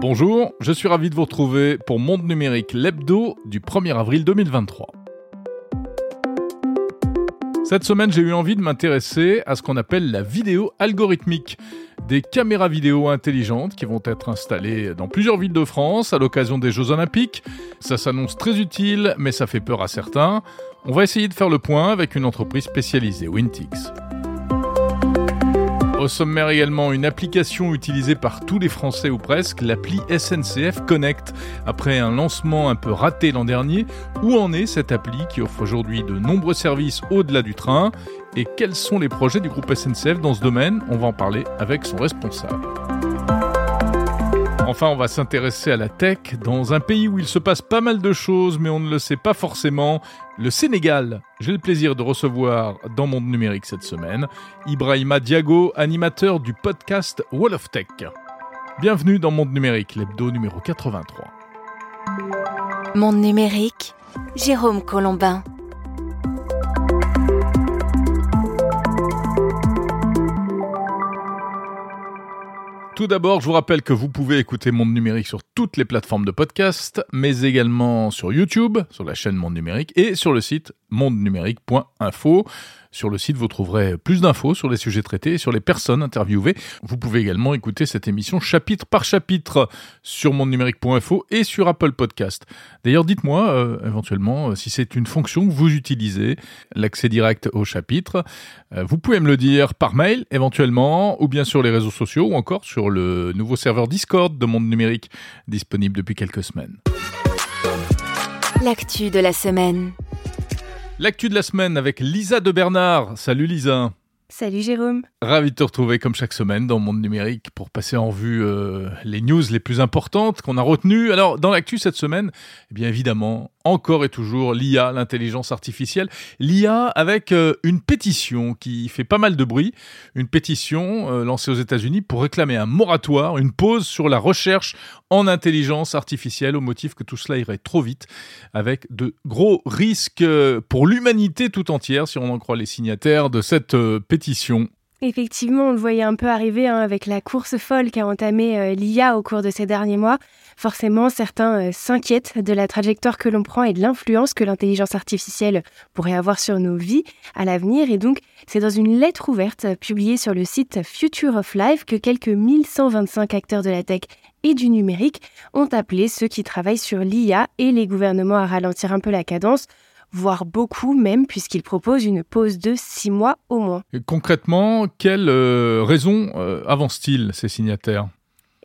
Bonjour, je suis ravi de vous retrouver pour Monde Numérique, l'hebdo du 1er avril 2023. Cette semaine, j'ai eu envie de m'intéresser à ce qu'on appelle la vidéo algorithmique. Des caméras vidéo intelligentes qui vont être installées dans plusieurs villes de France à l'occasion des Jeux Olympiques. Ça s'annonce très utile, mais ça fait peur à certains. On va essayer de faire le point avec une entreprise spécialisée, Wintix. Au sommaire également, une application utilisée par tous les Français ou presque, l'appli SNCF Connect. Après un lancement un peu raté l'an dernier, où en est cette appli qui offre aujourd'hui de nombreux services au-delà du train? Et quels sont les projets du groupe SNCF dans ce domaine? On va en parler avec son responsable. Enfin, on va s'intéresser à la tech dans un pays où il se passe pas mal de choses, mais on ne le sait pas forcément. Le Sénégal. J'ai le plaisir de recevoir dans Monde Numérique cette semaine Ibrahima Diago, animateur du podcast Wall of Tech. Bienvenue dans Monde Numérique, l'hebdo numéro 83. Monde Numérique, Jérôme Colombin. Tout d'abord, je vous rappelle que vous pouvez écouter Monde Numérique sur toutes les plateformes de podcast, mais également sur YouTube, sur la chaîne Monde Numérique et sur le site mondenumérique.info. Sur le site, vous trouverez plus d'infos sur les sujets traités et sur les personnes interviewées. Vous pouvez également écouter cette émission chapitre par chapitre sur mondenumérique.info et sur Apple Podcast. D'ailleurs, dites-moi euh, éventuellement euh, si c'est une fonction que vous utilisez, l'accès direct au chapitre. Euh, vous pouvez me le dire par mail éventuellement, ou bien sur les réseaux sociaux, ou encore sur le nouveau serveur Discord de Monde Numérique, disponible depuis quelques semaines. L'actu de la semaine. L'actu de la semaine avec Lisa de Bernard. Salut Lisa. Salut Jérôme. Ravi de te retrouver comme chaque semaine dans Monde Numérique pour passer en vue euh, les news les plus importantes qu'on a retenues. Alors dans l'actu cette semaine, eh bien évidemment, encore et toujours l'IA, l'intelligence artificielle. L'IA avec euh, une pétition qui fait pas mal de bruit, une pétition euh, lancée aux États-Unis pour réclamer un moratoire, une pause sur la recherche en intelligence artificielle au motif que tout cela irait trop vite, avec de gros risques pour l'humanité tout entière, si on en croit les signataires de cette pétition. Effectivement, on le voyait un peu arriver hein, avec la course folle qu'a entamée l'IA au cours de ces derniers mois forcément certains euh, s'inquiètent de la trajectoire que l'on prend et de l'influence que l'intelligence artificielle pourrait avoir sur nos vies à l'avenir. Et donc, c'est dans une lettre ouverte euh, publiée sur le site Future of Life que quelques 1125 acteurs de la tech et du numérique ont appelé ceux qui travaillent sur l'IA et les gouvernements à ralentir un peu la cadence voire beaucoup même, puisqu'ils proposent une pause de six mois au moins. concrètement, quelles euh, raisons avancent-ils, ces signataires?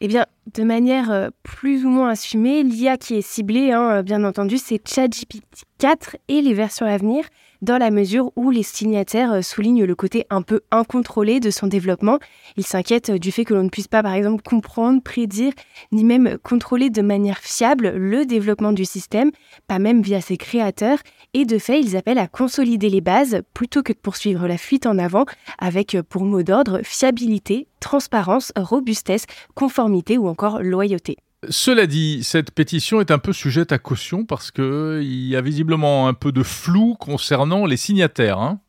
Eh bien, de manière euh, plus ou moins assumée, l'IA qui est ciblée, hein, euh, bien entendu, c'est ChatGPT 4 et les versions à venir, dans la mesure où les signataires euh, soulignent le côté un peu incontrôlé de son développement. Ils s'inquiètent du fait que l'on ne puisse pas, par exemple, comprendre, prédire, ni même contrôler de manière fiable le développement du système, pas même via ses créateurs, et de fait, ils appellent à consolider les bases plutôt que de poursuivre la fuite en avant, avec pour mot d'ordre fiabilité, transparence, robustesse, conformité ou encore loyauté. Cela dit, cette pétition est un peu sujette à caution parce qu'il y a visiblement un peu de flou concernant les signataires. Hein.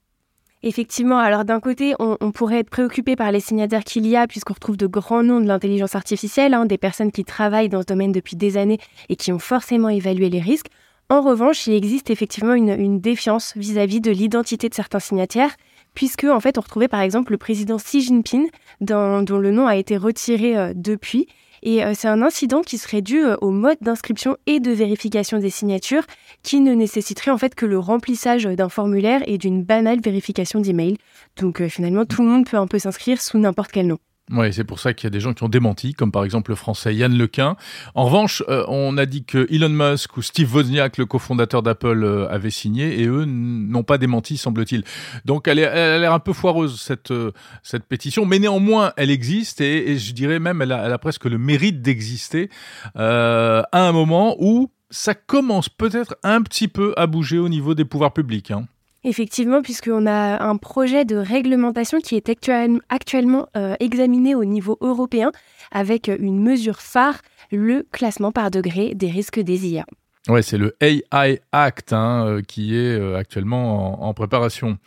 Effectivement, alors d'un côté, on, pourrait être préoccupé par les signataires qu'il y a, puisqu'on retrouve de grands noms de l'intelligence artificielle, hein, des personnes qui travaillent dans ce domaine depuis des années et qui ont forcément évalué les risques. En revanche, il existe effectivement une, défiance vis-à-vis de l'identité de certains signataires, puisque en fait, on retrouvait par exemple le président Xi Jinping, dont le nom a été retiré euh, depuis, et euh, c'est un incident qui serait dû euh, au mode d'inscription et de vérification des signatures qui ne nécessiterait en fait que le remplissage d'un formulaire et d'une banale vérification d'email. Donc euh, finalement, tout le monde peut un peu s'inscrire sous n'importe quel nom. Oui, c'est pour ça qu'il y a des gens qui ont démenti, comme par exemple le français Yann Lequin. En revanche, euh, on a dit que Elon Musk ou Steve Wozniak, le cofondateur d'Apple, euh, avaient signé et eux n'ont pas démenti, semble-t-il. Donc elle, a l'air un peu foireuse cette euh, cette pétition, mais néanmoins elle existe et, je dirais même elle a, presque le mérite d'exister à un moment où ça commence peut-être un petit peu à bouger au niveau des pouvoirs publics. Hein. Effectivement, puisqu'on a un projet de réglementation qui est actuellement euh, examiné au niveau européen avec une mesure phare, le classement par degré des risques des IA. Ouais, c'est le AI Act hein, euh, qui est euh, actuellement en, préparation.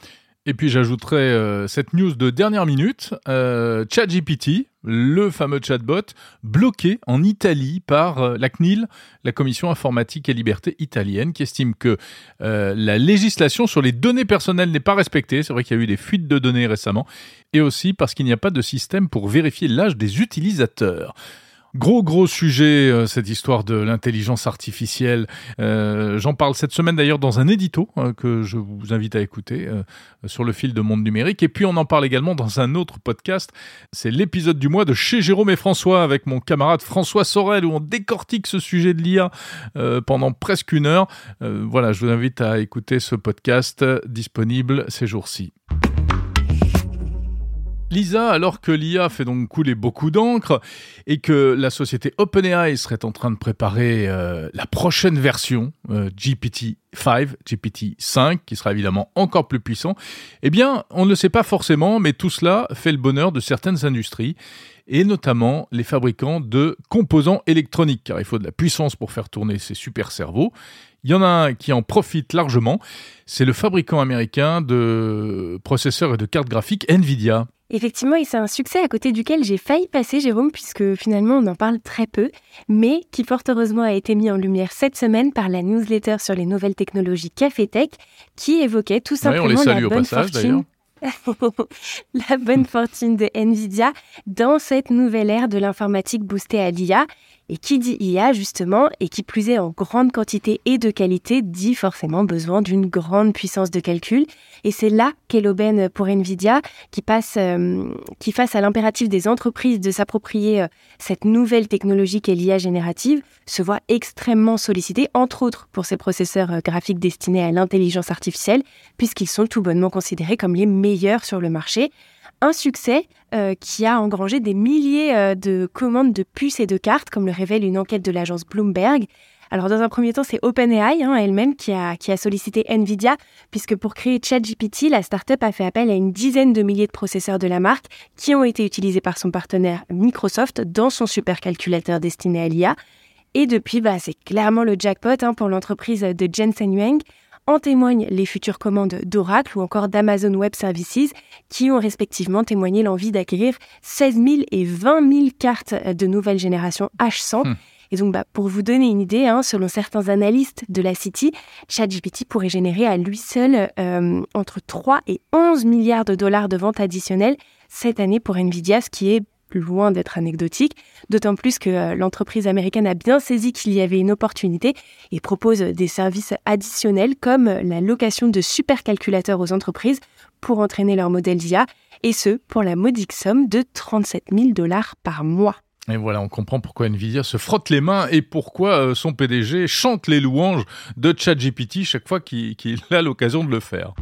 Et puis j'ajouterai euh, cette news de dernière minute, euh, ChatGPT, le fameux chatbot, bloqué en Italie par euh, la CNIL, la Commission informatique et liberté italienne, qui estime que la législation sur les données personnelles n'est pas respectée. C'est vrai qu'il y a eu des fuites de données récemment, et aussi parce qu'il n'y a pas de système pour vérifier l'âge des utilisateurs. Gros gros sujet euh, cette histoire de l'intelligence artificielle. Euh, J'en parle cette semaine d'ailleurs dans un édito euh, que je vous invite à écouter sur le fil de Monde Numérique. Et puis on en parle également dans un autre podcast. C'est l'épisode du mois de chez Jérôme et François avec mon camarade François Sorel où on décortique ce sujet de l'IA pendant presque une heure. Voilà, je vous invite à écouter ce podcast disponible ces jours-ci. Lisa, alors que l'IA fait donc couler beaucoup d'encre et que la société OpenAI serait en train de préparer euh, la prochaine version euh, GPT-5, GPT-5, qui sera évidemment encore plus puissant, eh bien, on ne le sait pas forcément, mais tout cela fait le bonheur de certaines industries et notamment les fabricants de composants électroniques, car il faut de la puissance pour faire tourner ces super cerveaux. Il y en a un qui en profite largement, c'est le fabricant américain de processeurs et de cartes graphiques Nvidia. Effectivement, et c'est un succès à côté duquel j'ai failli passer, Jérôme, puisque finalement on en parle très peu, mais qui fort heureusement a été mis en lumière cette semaine par la newsletter sur les nouvelles technologies Café Tech, qui évoquait tout simplement on les salue la au bonne passage, fortune. la bonne fortune de Nvidia dans cette nouvelle ère de l'informatique boostée à l'IA. Et qui dit IA, justement, et qui plus est en grande quantité et de qualité, dit forcément besoin d'une grande puissance de calcul. Et c'est là qu'est l'aubaine pour Nvidia, qui, passe, euh, face à l'impératif des entreprises de s'approprier euh, cette nouvelle technologie qu'est l'IA générative, se voit extrêmement sollicité, entre autres pour ses processeurs euh, graphiques destinés à l'intelligence artificielle, puisqu'ils sont tout bonnement considérés comme les meilleurs sur le marché un succès euh, qui a engrangé des milliers euh, de commandes de puces et de cartes, comme le révèle une enquête de l'agence Bloomberg. Alors dans un premier temps, c'est OpenAI hein, elle-même qui a, sollicité Nvidia, puisque pour créer ChatGPT, la startup a fait appel à une dizaine de milliers de processeurs de la marque qui ont été utilisés par son partenaire Microsoft dans son supercalculateur destiné à l'IA. Et depuis, bah, c'est clairement le jackpot hein, pour l'entreprise de Jensen Huang. En témoignent les futures commandes d'Oracle ou encore d'Amazon Web Services qui ont respectivement témoigné l'envie d'acquérir 16 000 et 20 000 cartes de nouvelle génération H100. Hmm. Et donc, bah, pour vous donner une idée, hein, selon certains analystes de la City, ChatGPT pourrait générer à lui seul euh, entre 3 et 11 milliards de dollars de ventes additionnelles cette année pour Nvidia, ce qui est loin d'être anecdotique, d'autant plus que euh, l'entreprise américaine a bien saisi qu'il y avait une opportunité et propose des services additionnels comme la location de supercalculateurs aux entreprises pour entraîner leur modèle d'IA, et ce, pour la modique somme de 37 000 dollars par mois. Et voilà, on comprend pourquoi Nvidia se frotte les mains et pourquoi euh, son PDG chante les louanges de ChatGPT chaque fois qu'il qu'il a l'occasion de le faire.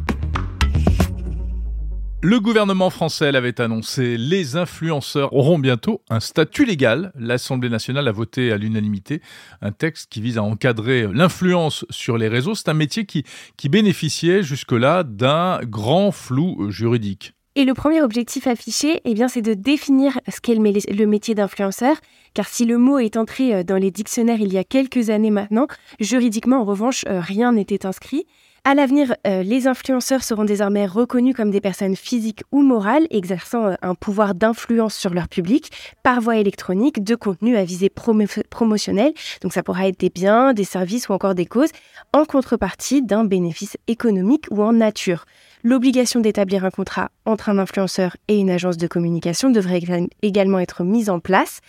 Le gouvernement français l'avait annoncé, les influenceurs auront bientôt un statut légal. L'Assemblée nationale a voté à l'unanimité un texte qui vise à encadrer l'influence sur les réseaux. C'est un métier qui, qui bénéficiait jusque-là d'un grand flou juridique. Et le premier objectif affiché, eh bien, c'est de définir ce qu'est le, mé- le métier d'influenceur, car si le mot est entré euh, dans les dictionnaires il y a quelques années maintenant, juridiquement, en revanche, euh, rien n'était inscrit. À l'avenir, euh, les influenceurs seront désormais reconnus comme des personnes physiques ou morales exerçant euh, un pouvoir d'influence sur leur public par voie électronique de contenu à visée promo- promotionnelle. Donc ça pourra être des biens, des services ou encore des causes en contrepartie d'un bénéfice économique ou en nature. L'obligation d'établir un contrat entre un influenceur et une agence de communication devrait éga- également être mise en place.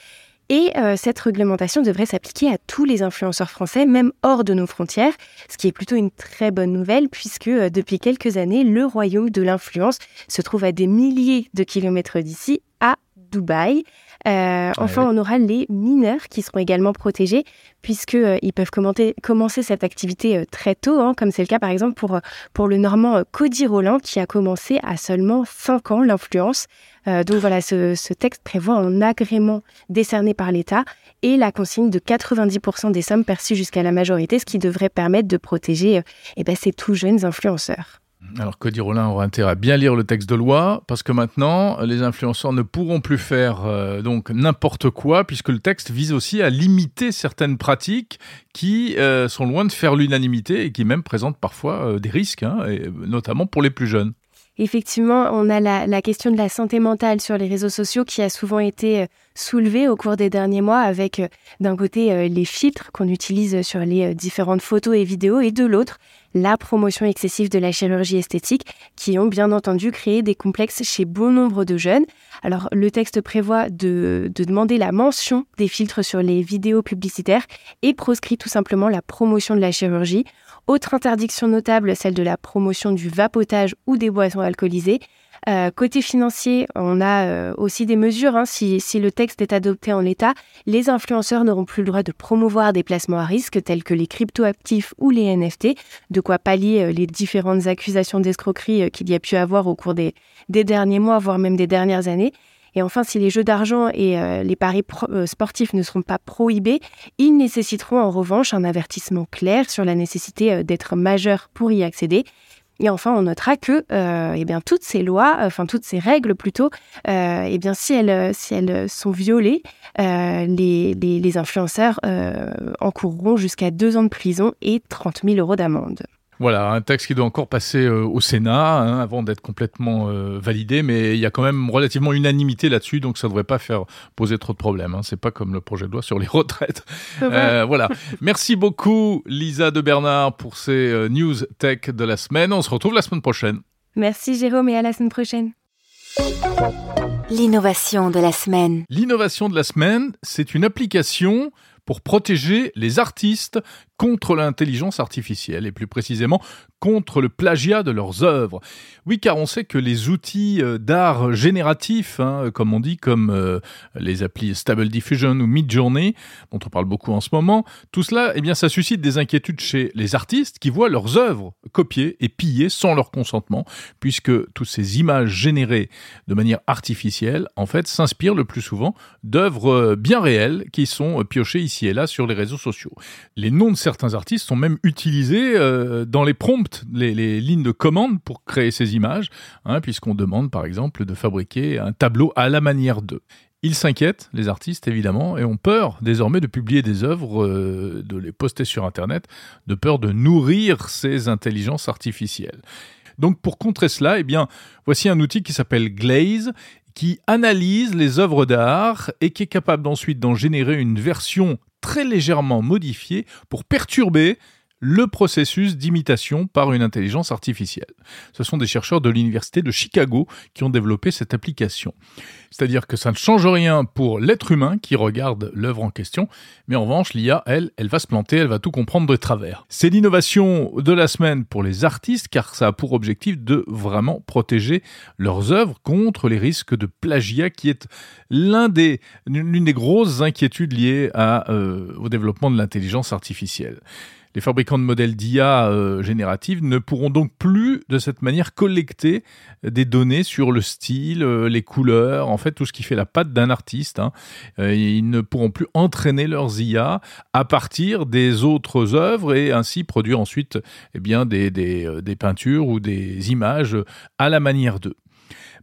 Et euh, cette réglementation devrait s'appliquer à tous les influenceurs français, même hors de nos frontières, ce qui est plutôt une très bonne nouvelle puisque euh, depuis quelques années, le royaume de l'influence se trouve à des milliers de kilomètres d'ici, à Dubaï. Euh, enfin, on aura les mineurs qui seront également protégés puisque euh, ils peuvent commenter- commencer cette activité euh, très tôt, hein, comme c'est le cas par exemple pour, pour le Normand Cody Roland qui a commencé à seulement 5 ans l'influence. Euh, donc voilà, ce, ce texte prévoit un agrément décerné par l'État et la consigne de 90% des sommes perçues jusqu'à la majorité, ce qui devrait permettre de protéger euh, eh ben, ces tout jeunes influenceurs. Alors Cody Rollin aura intérêt à bien lire le texte de loi parce que maintenant les influenceurs ne pourront plus faire euh, donc n'importe quoi puisque le texte vise aussi à limiter certaines pratiques qui euh, sont loin de faire l'unanimité et qui même présentent parfois euh, des risques, hein, notamment pour les plus jeunes. Effectivement, on a la, question de la santé mentale sur les réseaux sociaux qui a souvent été soulevée au cours des derniers mois avec d'un côté les filtres qu'on utilise sur les différentes photos et vidéos et de l'autre la promotion excessive de la chirurgie esthétique qui ont bien entendu créé des complexes chez bon nombre de jeunes. Alors le texte prévoit de, de demander la mention des filtres sur les vidéos publicitaires et proscrit tout simplement la promotion de la chirurgie autre interdiction notable, celle de la promotion du vapotage ou des boissons alcoolisées. Euh, côté financier, on a euh, aussi des mesures. Hein. Si, le texte est adopté en l'état, les influenceurs n'auront plus le droit de promouvoir des placements à risque tels que les cryptoactifs ou les NFT, de quoi pallier euh, les différentes accusations d'escroquerie qu'il y a pu avoir au cours des derniers mois, voire même des dernières années. Et enfin, si les jeux d'argent et les paris sportifs ne seront pas prohibés, ils nécessiteront en revanche un avertissement clair sur la nécessité d'être majeur pour y accéder. Et enfin, on notera que eh bien, toutes ces lois, enfin toutes ces règles plutôt, eh bien, si, elles, si elles sont violées, les, les, influenceurs encourront jusqu'à deux ans de prison et 30 000 euros d'amende. Voilà, un texte qui doit encore passer euh, au Sénat hein, avant d'être complètement euh, validé, mais il y a quand même relativement unanimité là-dessus, donc ça ne devrait pas faire poser trop de problèmes. Hein. C'est pas comme le projet de loi sur les retraites. Euh, voilà. Merci beaucoup Lisa de Bernard pour ces news tech de la semaine. On se retrouve la semaine prochaine. Merci Jérôme et à la semaine prochaine. L'innovation de la semaine. L'innovation de la semaine, c'est une application pour protéger les artistes contre l'intelligence artificielle et plus précisément contre le plagiat de leurs œuvres. Oui, car on sait que les outils euh, d'art génératif, hein, comme on dit, comme euh, les applis Stable Diffusion ou Midjourney, dont on parle beaucoup en ce moment, tout cela, eh bien, ça suscite des inquiétudes chez les artistes qui voient leurs œuvres copiées et pillées sans leur consentement, puisque toutes ces images générées de manière artificielle, en fait, s'inspirent le plus souvent d'œuvres euh, bien réelles qui sont piochées ici et là sur les réseaux sociaux. Les noms de certains artistes sont même utilisés euh, dans les prompts, les, lignes de commande pour créer ces images, hein, puisqu'on demande par exemple de fabriquer un tableau à la manière d'eux. Ils s'inquiètent, les artistes évidemment, et ont peur désormais de publier des œuvres, euh, de les poster sur Internet, de peur de nourrir ces intelligences artificielles. Donc pour contrer cela, eh voici un outil qui s'appelle Glaze qui analyse les œuvres d'art et qui est capable ensuite d'en générer une version très légèrement modifié pour perturber le processus d'imitation par une intelligence artificielle. Ce sont des chercheurs de l'Université de Chicago qui ont développé cette application. C'est-à-dire que ça ne change rien pour l'être humain qui regarde l'œuvre en question, mais en revanche, l'IA, elle, elle va se planter, elle va tout comprendre de travers. C'est l'innovation de la semaine pour les artistes, car ça a pour objectif de vraiment protéger leurs œuvres contre les risques de plagiat, qui est l'une des grosses inquiétudes liées euh, au développement de l'intelligence artificielle. Les fabricants de modèles d'IA euh, génératives ne pourront donc plus de cette manière collecter des données sur le style, euh, les couleurs, en fait tout ce qui fait la patte d'un artiste. Hein. Euh, ils ne pourront plus entraîner leurs IA à partir des autres œuvres et ainsi produire ensuite eh bien, des, des peintures ou des images à la manière d'eux.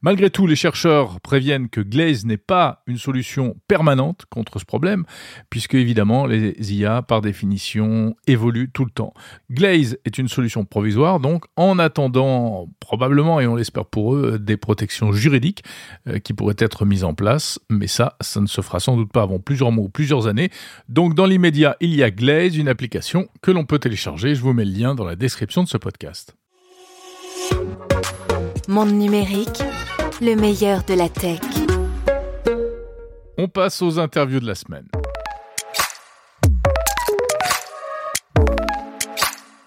Malgré tout, les chercheurs préviennent que Glaze n'est pas une solution permanente contre ce problème, puisque évidemment les IA, par définition, évoluent tout le temps. Glaze est une solution provisoire, donc en attendant probablement, et on l'espère pour eux, des protections juridiques euh, qui pourraient être mises en place, mais ça, ça ne se fera sans doute pas avant plusieurs mois ou plusieurs années. Donc dans l'immédiat, il y a Glaze, une application que l'on peut télécharger. Je vous mets le lien dans la description de ce podcast. Monde numérique le meilleur de la tech. On passe aux interviews de la semaine.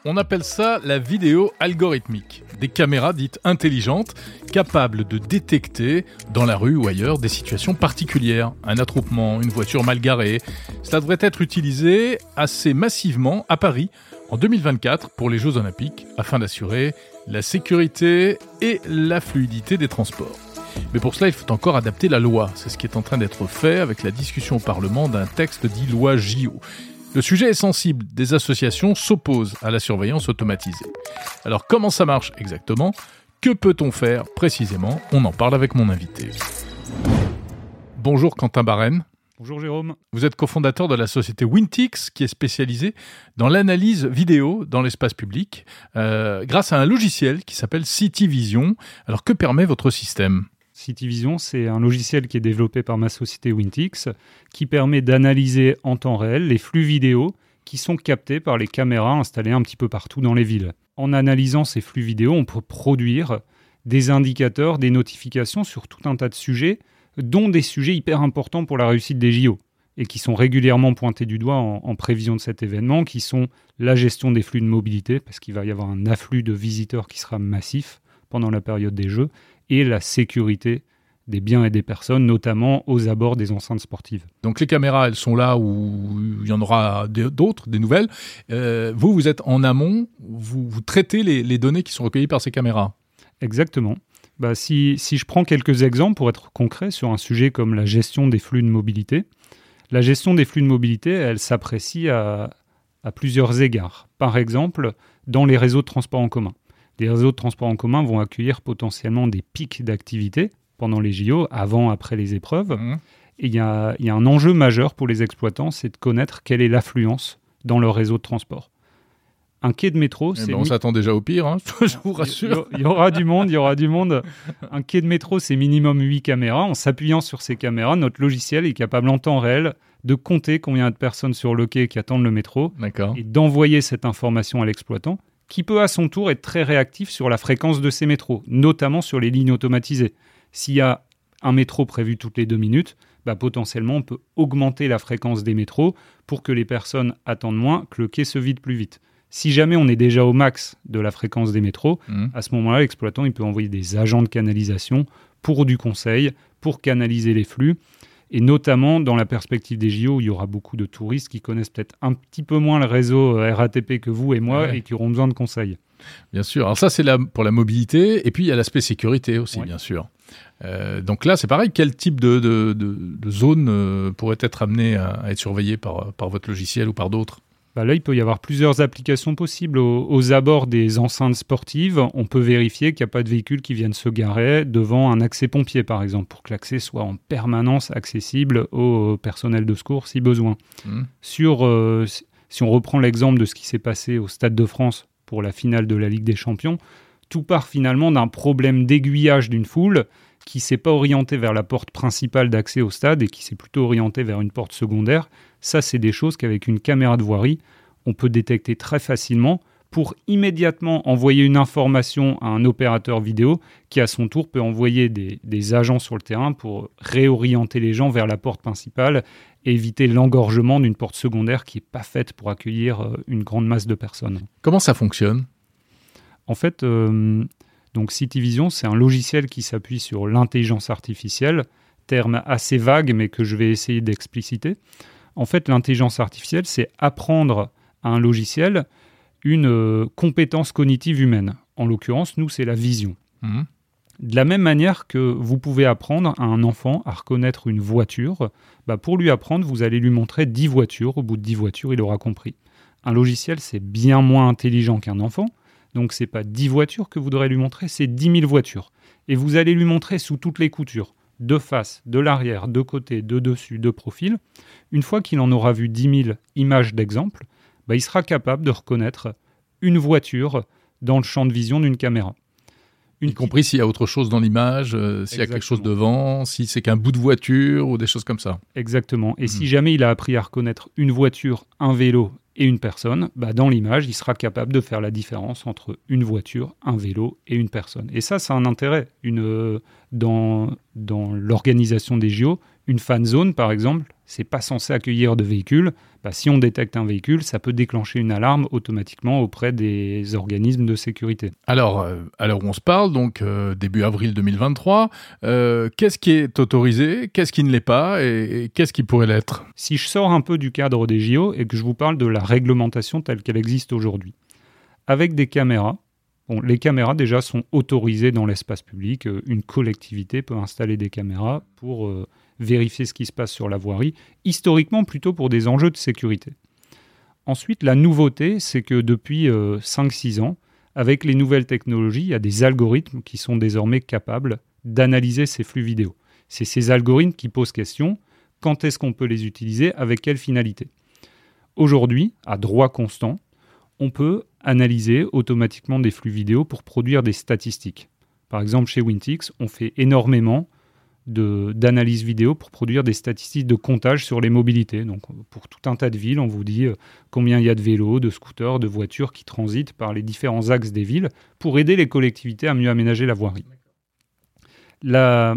On appelle ça la vidéo algorithmique. Des caméras dites intelligentes, capables de détecter dans la rue ou ailleurs des situations particulières, un attroupement, une voiture mal garée. Cela devrait être utilisé assez massivement à Paris en 2024 pour les Jeux olympiques afin d'assurer la sécurité et la fluidité des transports. Mais pour cela, il faut encore adapter la loi. C'est ce qui est en train d'être fait avec la discussion au Parlement d'un texte dit loi JO. Le sujet est sensible, des associations s'opposent à la surveillance automatisée. Alors comment ça marche exactement? Que peut-on faire précisément? On en parle avec mon invité. Bonjour Quentin Barène. Bonjour Jérôme. Vous êtes cofondateur de la société Wintix qui est spécialisée dans l'analyse vidéo dans l'espace public euh, grâce à un logiciel qui s'appelle CityVision. Alors que permet votre système? CityVision, c'est un logiciel qui est développé par ma société Wintix qui permet d'analyser en temps réel les flux vidéo qui sont captés par les caméras installées un petit peu partout dans les villes. En analysant ces flux vidéo, on peut produire des indicateurs, des notifications sur tout un tas de sujets dont des sujets hyper importants pour la réussite des JO et qui sont régulièrement pointés du doigt en, prévision de cet événement, qui sont la gestion des flux de mobilité, parce qu'il va y avoir un afflux de visiteurs qui sera massif pendant la période des Jeux, et la sécurité des biens et des personnes, notamment aux abords des enceintes sportives. Donc les caméras, elles sont là où il y en aura d'autres, des nouvelles. Euh, vous, vous êtes en amont, vous, traitez les données qui sont recueillies par ces caméras. Exactement bah, si, si, je prends quelques exemples pour être concret sur un sujet comme la gestion des flux de mobilité, la gestion des flux de mobilité, elle s'apprécie à, à, plusieurs égards. Par exemple, dans les réseaux de transport en commun. Les réseaux de transport en commun vont accueillir potentiellement des pics d'activité pendant les JO, avant, après les épreuves. Mmh. Et il y a, y a un enjeu majeur pour les exploitants, c'est de connaître quelle est l'affluence dans leur réseau de transport. Un quai de métro, eh c'est. Ben, on s'attend déjà au pire, hein, je vous rassure. Il y, aura du monde, il y aura du monde. Un quai de métro, c'est minimum 8 caméras. En s'appuyant sur ces caméras, notre logiciel est capable en temps réel de compter combien de personnes sur le quai qui attendent le métro et d'envoyer cette information à l'exploitant, qui peut à son tour être très réactif sur la fréquence de ces métros, notamment sur les lignes automatisées. S'il y a un métro prévu toutes les deux minutes, bah, potentiellement on peut augmenter la fréquence des métros pour que les personnes attendent moins, que le quai se vide plus vite. Si jamais on est déjà au max de la fréquence des métros, mmh. à ce moment-là, l'exploitant il peut envoyer des agents de canalisation pour du conseil, pour canaliser les flux. Et notamment dans la perspective des JO, où il y aura beaucoup de touristes qui connaissent peut-être un petit peu moins le réseau euh, RATP que vous et moi et qui auront besoin de conseils. Bien sûr. Alors ça, c'est pour la mobilité. Et puis, il y a l'aspect sécurité aussi, bien sûr. Euh, donc là, c'est pareil. Quel type de, de, zone euh, pourrait être amené à, à être surveillé par, par votre logiciel ou par d'autres? Bah là, il peut y avoir plusieurs applications possibles. Aux, abords des enceintes sportives, on peut vérifier qu'il n'y a pas de véhicules qui viennent se garer devant un accès pompier, par exemple, pour que l'accès soit en permanence accessible au personnel de secours si besoin. Mmh. Sur, euh, si on reprend l'exemple de ce qui s'est passé au Stade de France pour la finale de la Ligue des Champions, tout part finalement d'un problème d'aiguillage d'une foule qui s'est pas orienté vers la porte principale d'accès au stade et qui s'est plutôt orienté vers une porte secondaire. Ça, c'est des choses qu'avec une caméra de voirie, on peut détecter très facilement pour immédiatement envoyer une information à un opérateur vidéo qui, à son tour, peut envoyer des, agents sur le terrain pour réorienter les gens vers la porte principale et éviter l'engorgement d'une porte secondaire qui n'est pas faite pour accueillir euh, une grande masse de personnes. Comment ça fonctionne? En fait, euh, donc CityVision, c'est un logiciel qui s'appuie sur l'intelligence artificielle, terme assez vague mais que je vais essayer d'expliciter. En fait, l'intelligence artificielle, c'est apprendre à un logiciel une euh, compétence cognitive humaine. En l'occurrence, nous, c'est la vision. Mmh. De la même manière que vous pouvez apprendre à un enfant à reconnaître une voiture, bah pour lui apprendre, vous allez lui montrer 10 voitures. Au bout de 10 voitures, il aura compris. Un logiciel, c'est bien moins intelligent qu'un enfant. Donc c'est pas 10 voitures que vous devrez lui montrer, c'est 10 000 voitures. Et vous allez lui montrer sous toutes les coutures, de face, de l'arrière, de côté, de dessus, de profil. Une fois qu'il en aura vu 10 000 images d'exemple, bah, il sera capable de reconnaître une voiture dans le champ de vision d'une caméra. Une y compris s'il y a autre chose dans l'image, euh, s'il y a quelque chose devant, si c'est qu'un bout de voiture ou des choses comme ça. Exactement. Et si mhm. jamais il a appris à reconnaître une voiture, un vélo et une personne, bah dans l'image, il sera capable de faire la différence entre une voiture, un vélo et une personne. Et ça, c'est un intérêt. Une, euh, dans dans l'organisation des JO, une fan zone, par exemple, c'est pas censé accueillir de véhicules. Bah, si on détecte un véhicule, ça peut déclencher une alarme automatiquement auprès des organismes de sécurité. Alors, euh, alors on se parle, donc euh, début avril 2023, euh, qu'est-ce qui est autorisé, qu'est-ce qui ne l'est pas et, qu'est-ce qui pourrait l'être? Si je sors un peu du cadre des JO et que je vous parle de la réglementation telle qu'elle existe aujourd'hui, avec des caméras, Bon, les caméras déjà sont autorisées dans l'espace public. Une collectivité peut installer des caméras pour vérifier ce qui se passe sur la voirie, historiquement plutôt pour des enjeux de sécurité. Ensuite, la nouveauté, c'est que depuis 5-6 euh, ans, avec les nouvelles technologies, il y a des algorithmes qui sont désormais capables d'analyser ces flux vidéo. C'est ces algorithmes qui posent question quand est-ce qu'on peut les utiliser, avec quelle finalité? Aujourd'hui, à droit constant, on peut analyser automatiquement des flux vidéo pour produire des statistiques. Par exemple, chez Wintix, on fait énormément d'analyse vidéo pour produire des statistiques de comptage sur les mobilités. Donc, pour tout un tas de villes, on vous dit euh, combien il y a de vélos, de scooters, de voitures qui transitent par les différents axes des villes pour aider les collectivités à mieux aménager la voirie. La,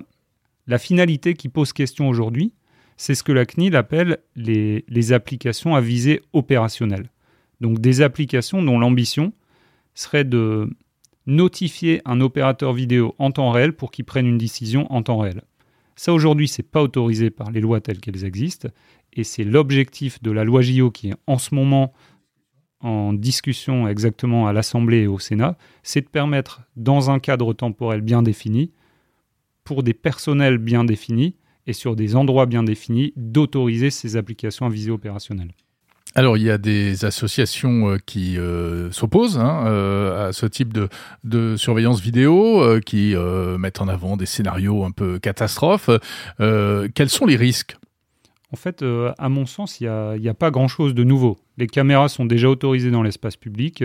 finalité qui pose question aujourd'hui, c'est ce que la CNIL appelle les applications à visée opérationnelle. Donc des applications dont l'ambition serait de notifier un opérateur vidéo en temps réel pour qu'il prenne une décision en temps réel. Ça aujourd'hui, c'est pas autorisé par les lois telles qu'elles existent et c'est l'objectif de la loi JO qui est en ce moment en discussion exactement à l'Assemblée et au Sénat, c'est de permettre dans un cadre temporel bien défini pour des personnels bien définis et sur des endroits bien définis d'autoriser ces applications à visée opérationnelle. Alors il y a des associations euh, qui euh, s'opposent hein, euh, à ce type de, de surveillance vidéo, qui mettent en avant des scénarios un peu catastrophes. quels sont les risques? En fait, à mon sens, il n'y a, a, pas grand-chose de nouveau. Les caméras sont déjà autorisées dans l'espace public.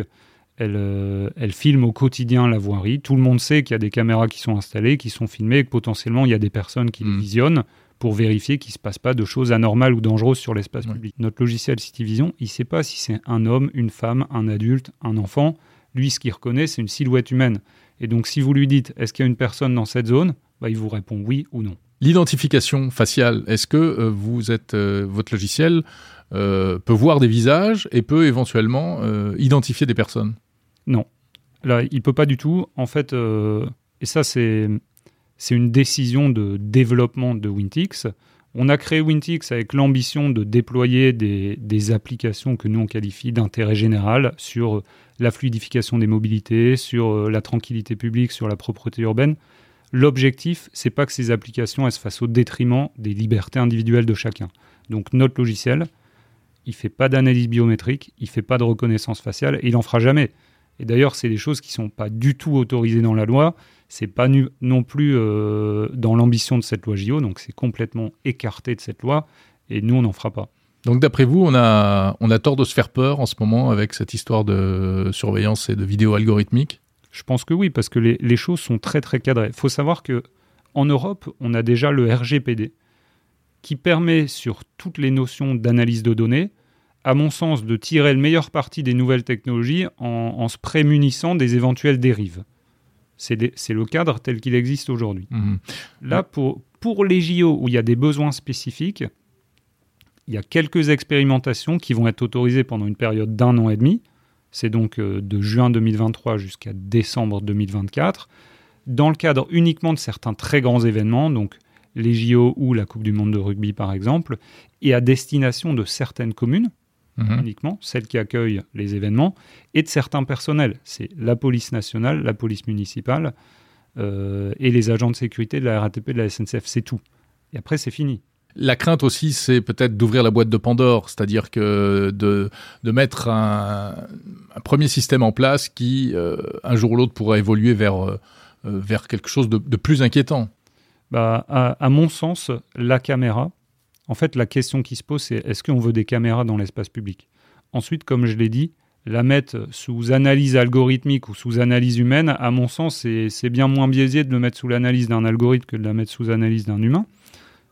Elles, elles, filment au quotidien la voirie. Tout le monde sait qu'il y a des caméras qui sont installées, qui sont filmées, et que potentiellement il y a des personnes qui les hmm. visionnent pour vérifier qu'il ne se passe pas de choses anormales ou dangereuses sur l'espace public. Notre logiciel CityVision, il ne sait pas si c'est un homme, une femme, un adulte, un enfant. Lui, ce qu'il reconnaît, c'est une silhouette humaine. Et donc, si vous lui dites, est-ce qu'il y a une personne dans cette zone? Bah, Il vous répond oui ou non. L'identification faciale, est-ce que euh, vous êtes, euh, votre logiciel euh, peut voir des visages et peut éventuellement identifier des personnes? Non. Là, il peut pas du tout. En fait, et ça, c'est c'est une décision de développement de Wintix. On a créé Wintix avec l'ambition de déployer des, applications que nous on qualifie d'intérêt général sur la fluidification des mobilités, sur euh, la tranquillité publique, sur la propreté urbaine. L'objectif, c'est pas que ces applications elles se fassent au détriment des libertés individuelles de chacun. Donc notre logiciel, il fait pas d'analyse biométrique, il fait pas de reconnaissance faciale et il en fera jamais. Et d'ailleurs, c'est des choses qui sont pas du tout autorisées dans la loi c'est pas non plus euh, dans l'ambition de cette loi JO, donc c'est complètement écarté de cette loi, et nous, on n'en fera pas. Donc d'après vous, on a, on a tort de se faire peur en ce moment avec cette histoire de surveillance et de vidéo algorithmique? Je pense que oui, parce que les, les choses sont très très cadrées. Il faut savoir que en Europe, on a déjà le RGPD, qui permet sur toutes les notions d'analyse de données, à mon sens, de tirer le meilleur parti des nouvelles technologies en, en se prémunissant des éventuelles dérives. C'est le cadre tel qu'il existe aujourd'hui. Mhm. Là, pour, pour les JO où il y a des besoins spécifiques, il y a quelques expérimentations qui vont être autorisées pendant une période d'un an et demi. C'est donc euh, de juin 2023 jusqu'à décembre 2024, dans le cadre uniquement de certains très grands événements, donc les JO ou la Coupe du Monde de rugby par exemple, et à destination de certaines communes, Mhm. uniquement, celles qui accueillent les événements, et de certains personnels. C'est la police nationale, la police municipale euh, et les agents de sécurité de la RATP, de la SNCF. C'est tout. Et après, c'est fini. La crainte aussi, c'est peut-être d'ouvrir la boîte de Pandore, c'est-à-dire que de, de mettre un, premier système en place qui, euh, un jour ou l'autre, pourra évoluer vers, euh, vers quelque chose de, plus inquiétant. Bah, à, mon sens, la caméra, en fait, la question qui se pose, c'est est-ce qu'on veut des caméras dans l'espace public? Ensuite, comme je l'ai dit, la mettre sous analyse algorithmique ou sous analyse humaine, à mon sens, c'est bien moins biaisé de le mettre sous l'analyse d'un algorithme que de la mettre sous analyse d'un humain.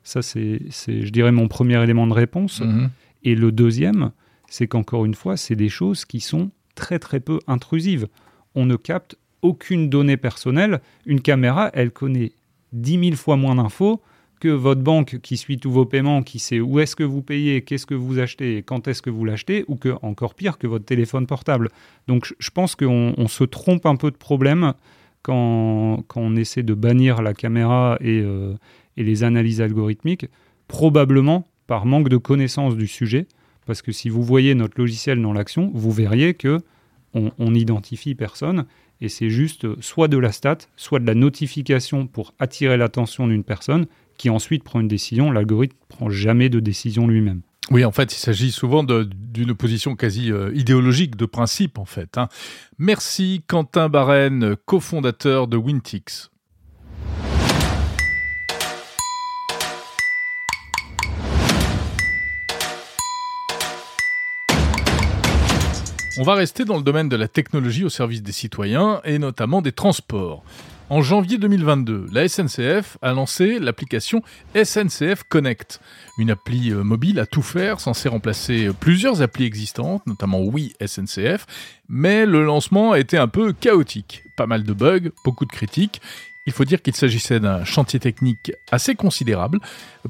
Ça, c'est, je dirais, mon premier élément de réponse. Mhm. Et le deuxième, c'est qu'encore une fois, c'est des choses qui sont très très peu intrusives. On ne capte aucune donnée personnelle. Une caméra, elle connaît 10 000 fois moins d'infos que votre banque qui suit tous vos paiements, qui sait où est-ce que vous payez, qu'est-ce que vous achetez, quand est-ce que vous l'achetez, ou que, encore pire, que votre téléphone portable. Donc je pense qu'on se trompe un peu de problème quand, on essaie de bannir la caméra euh, et, les analyses algorithmiques, probablement par manque de connaissance du sujet, parce que si vous voyez notre logiciel dans l'action, vous verriez que on, on identifie personne et c'est juste soit de la stat, soit de la notification pour attirer l'attention d'une personne qui ensuite prend une décision. L'algorithme ne prend jamais de décision lui-même. Oui, en fait, il s'agit souvent d'une position quasi euh, idéologique, de principe, en fait. Hein. Merci Quentin Barenne, cofondateur de Wintix. On va rester dans le domaine de la technologie au service des citoyens et notamment des transports. En janvier 2022, la SNCF a lancé l'application SNCF Connect, une appli euh, mobile à tout faire censée remplacer plusieurs applis existantes, notamment Oui SNCF, mais le lancement a été un peu chaotique. Pas mal de bugs, beaucoup de critiques il faut dire qu'il s'agissait d'un chantier technique assez considérable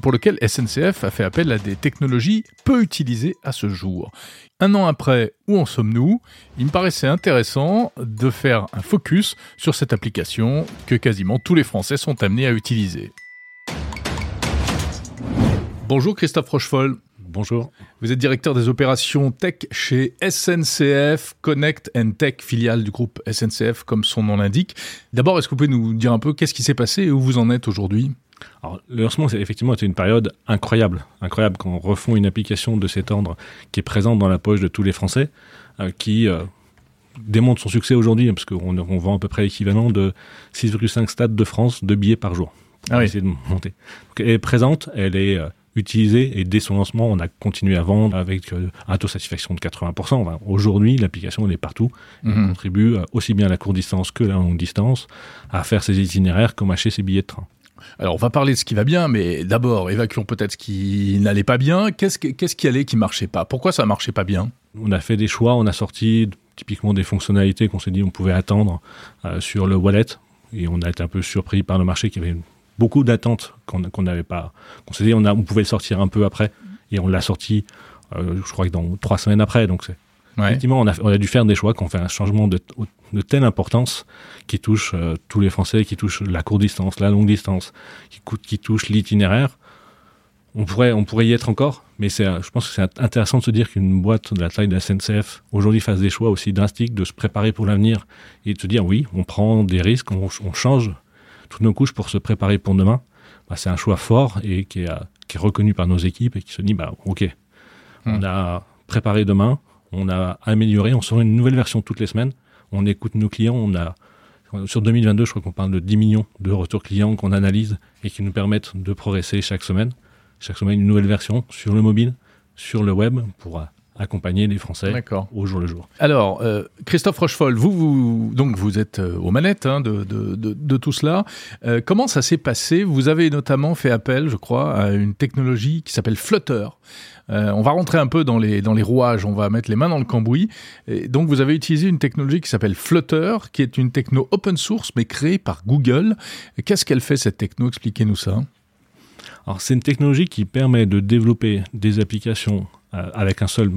pour lequel SNCF a fait appel à des technologies peu utilisées à ce jour. Un an après, où en sommes-nous? Il me paraissait intéressant de faire un focus sur cette application que quasiment tous les Français sont amenés à utiliser. Bonjour Christophe Rochefol. Bonjour. Vous êtes directeur des opérations tech chez SNCF Connect and Tech, filiale du groupe SNCF comme son nom l'indique. D'abord, est-ce que vous pouvez nous dire un peu qu'est-ce qui s'est passé et où vous en êtes aujourd'hui? Alors, le lancement, c'est effectivement été une période incroyable, incroyable quand on refond une application de cet ordre qui est présente dans la poche de tous les Français, euh, qui euh, démontre son succès aujourd'hui, parce qu'on on vend à peu près l'équivalent de 6,5 stades de France de billets par jour. Ah oui. de monter. Donc, elle est présente, elle est euh, utilisée et dès son lancement, on a continué à vendre avec euh, un taux de satisfaction de 80%. Enfin, Aujourd'hui, l'application elle est partout. Elle Mhm. contribue euh, aussi bien à la courte distance que la longue distance, à faire ses itinéraires comme acheter ses billets de train. Alors, on va parler de ce qui va bien, mais d'abord, évacuons peut-être ce qui n'allait pas bien. Qu'est-ce, que- qu'est-ce qui allait qui marchait pas? Pourquoi ça marchait pas bien? On a fait des choix, on a sorti typiquement des fonctionnalités qu'on s'est dit on pouvait attendre euh, sur le wallet et on a été un peu surpris par le marché qui avait beaucoup d'attentes qu'on qu'on n'avait pas. On s'est dit on, a, on pouvait le sortir un peu après et on l'a sorti, euh, je crois que dans trois semaines après. Donc Ouais. effectivement on a, on a dû faire des choix qui ont fait un changement de, de telle importance qui touche euh, tous les Français, qui touche la courte distance, la longue distance, qui, coûte- qui touche l'itinéraire. On pourrait, on pourrait y être encore, mais je pense que c'est intéressant de se dire qu'une boîte de la taille de la SNCF aujourd'hui fasse des choix aussi d'instinct, de se préparer pour l'avenir et de se dire oui, on prend des risques, on, on change toutes nos couches pour se préparer pour demain. Bah, c'est un choix fort et qui est, euh, qui est reconnu par nos équipes et qui se dit bah ok, on a préparé demain, on a amélioré, on sort une nouvelle version toutes les semaines, on écoute nos clients, on a sur 2022, je crois qu'on parle de 10 millions de retours clients qu'on analyse et qui nous permettent de progresser chaque semaine. Chaque semaine, une nouvelle version sur le mobile, sur le web, pour euh, accompagner les Français au jour le jour. Alors, euh, Christophe Rochefol, vous, vous, donc vous êtes euh, aux manettes hein, de, de, de, de tout cela. Euh, comment ça s'est passé? Vous avez notamment fait appel, je crois, à une technologie qui s'appelle Flutter. Euh, on va rentrer un peu dans les, dans les rouages, on va mettre les mains dans le cambouis. Et donc, vous avez utilisé une technologie qui s'appelle Flutter, qui est une techno open source, mais créée par Google. Qu'est-ce qu'elle fait, cette techno? Expliquez-nous ça. Alors, c'est une technologie qui permet de développer des applications avec un seul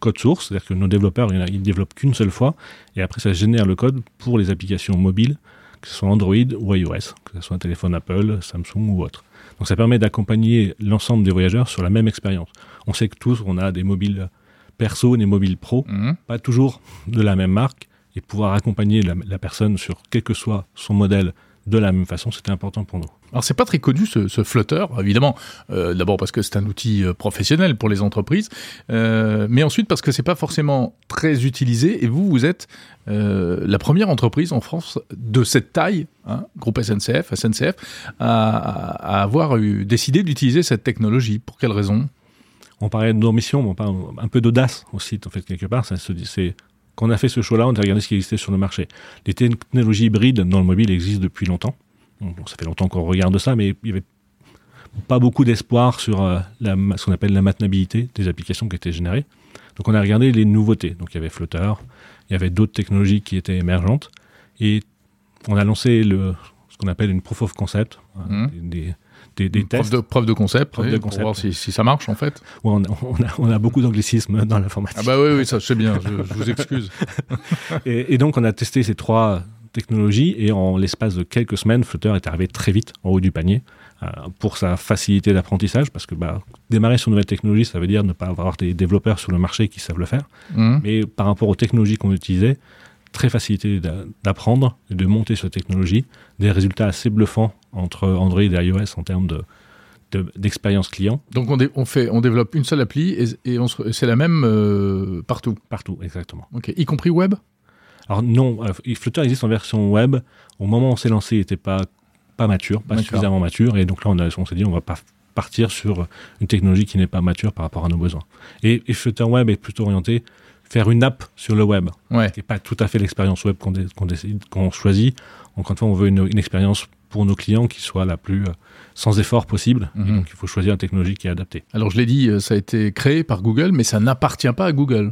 code source, c'est-à-dire que nos développeurs, ils développent qu'une seule fois, et après, ça génère le code pour les applications mobiles, que ce soit Android ou iOS, que ce soit un téléphone Apple, Samsung ou autre. Donc, ça permet d'accompagner l'ensemble des voyageurs sur la même expérience. On sait que tous, on a des mobiles perso, des mobiles pro, Mhm. pas toujours de la même marque, et pouvoir accompagner la, la personne sur quel que soit son modèle de la même façon, c'était important pour nous. Alors c'est pas très connu ce, ce Flutter, évidemment. Euh, D'abord parce que c'est un outil euh, professionnel pour les entreprises, euh, mais ensuite parce que c'est pas forcément très utilisé. Et vous, vous êtes euh, la première entreprise en France de cette taille, hein, groupe SNCF, SNCF, à, à avoir eu, décidé d'utiliser cette technologie. Pour quelle raison? On parlait d'ambition, mais on parle un peu d'audace aussi, en fait, quelque part. Ça se dit, c'est, quand on a fait ce choix-là, on a regardé ce qui existait sur le marché. Les technologies hybrides dans le mobile existent depuis longtemps. Bon, ça fait longtemps qu'on regarde ça, mais il y avait pas beaucoup d'espoir sur euh, la, ce qu'on appelle la maintenabilité des applications qui étaient générées. Donc on a regardé les nouveautés. Donc il y avait Flutter, il y avait d'autres technologies qui étaient émergentes, et on a lancé le, ce qu'on appelle une proof of concept, hein, des, des, tests. de, preuve de concept, Preuve oui, de pour concept. voir si, si ça marche en fait. Ouais, on, a, on, a, on a beaucoup d'anglicismes dans l'informatique. Ah bah oui, oui, ça je sais bien, je, je vous excuse. Et, et donc, on a testé ces trois technologies et en l'espace de quelques semaines, Flutter est arrivé très vite en haut du panier euh, pour sa facilité d'apprentissage parce que bah, démarrer sur une nouvelle technologie, ça veut dire ne pas avoir des développeurs sur le marché qui savent le faire. Mhm. Mais par rapport aux technologies qu'on utilisait, très facilité d'a- d'apprendre et de monter sur technologie, des résultats assez bluffants entre Android et iOS en termes de de- d'expérience client Donc on, dé- on, fait, on développe une seule appli et, c'est la même euh, partout? partout, exactement. Ok, y compris web? Alors non, euh, Flutter existe en version web. Au moment où on s'est lancé, il n'était pas, pas mature, pas suffisamment mature. Et donc là, on, a- on s'est dit, on va pas partir sur une technologie qui n'est pas mature par rapport à nos besoins. Et, et Flutter Web est plutôt orienté faire une app sur le web, Ouais. qui n'est pas tout à fait l'expérience web qu'on qu'on qu'on choisit. Encore une fois, on veut une, une expérience pour nos clients qui soit la plus euh, sans effort possible. Et Mhm. donc, il faut choisir une technologie qui est adaptée. Alors je l'ai dit, euh, ça a été créé par Google, mais ça n'appartient pas à Google.